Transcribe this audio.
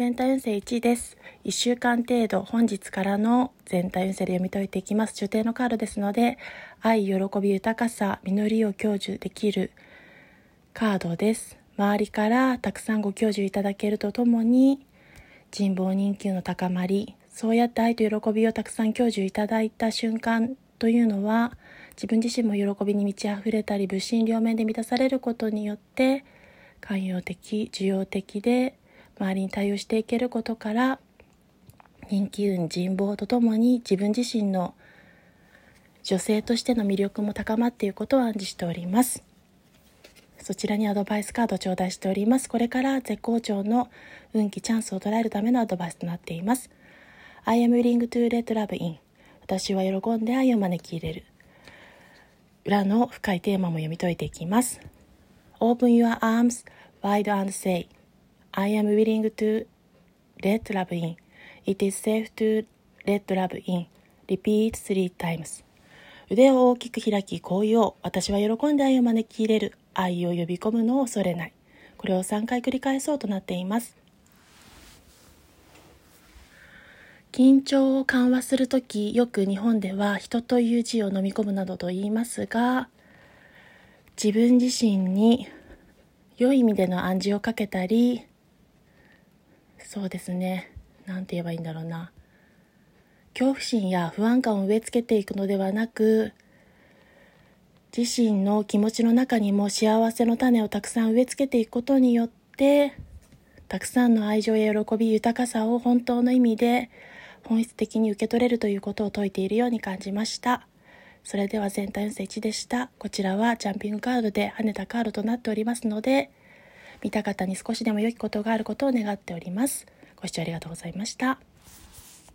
全体運勢1です。1週間程度、本日からの全体運勢で読み解いていきます。中定のカードですので、愛、喜び、豊かさ、実りを享受できるカードです。周りからたくさんご教授いただけるとともに、人望人気の高まり、そうやって愛と喜びをたくさん享受いただいた瞬間というのは、自分自身も喜びに満ち溢れたり、物心両面で満たされることによって、寛容的、需要的で、周りに対応していけることから人気運人望とともに自分自身の女性としての魅力も高まっていることを暗示しております。そちらにアドバイスカード頂戴しております。これから絶好調の運気チャンスを捉えるためのアドバイスとなっています。I am willing to let love in 私は喜んで愛を招き入れる。裏の深いテーマも読み解いていきます。Open your arms wide and say I am willing to let love in. It is safe to let love in. Repeat three times. 腕を大きく開き、こう言おう。私は喜んで愛を招き入れる。愛を呼び込むのを恐れない。これを3回繰り返そうとなっています。緊張を緩和するとき、よく日本では人という字を飲み込むなどと言いますが、自分自身に良い意味での暗示をかけたり、そうですね。何て言えばいいんだろうな。恐怖心や不安感を植え付けていくのではなく自身の気持ちの中にも幸せの種をたくさん植え付けていくことによってたくさんの愛情や喜び豊かさを本当の意味で本質的に受け取れるということを説いているように感じました。それでは全体運勢1でした。こちらはジャンピングカードで跳ねたカードとなっておりますので見た方に少しでも良きことがあることを願っております。ご視聴ありがとうございました。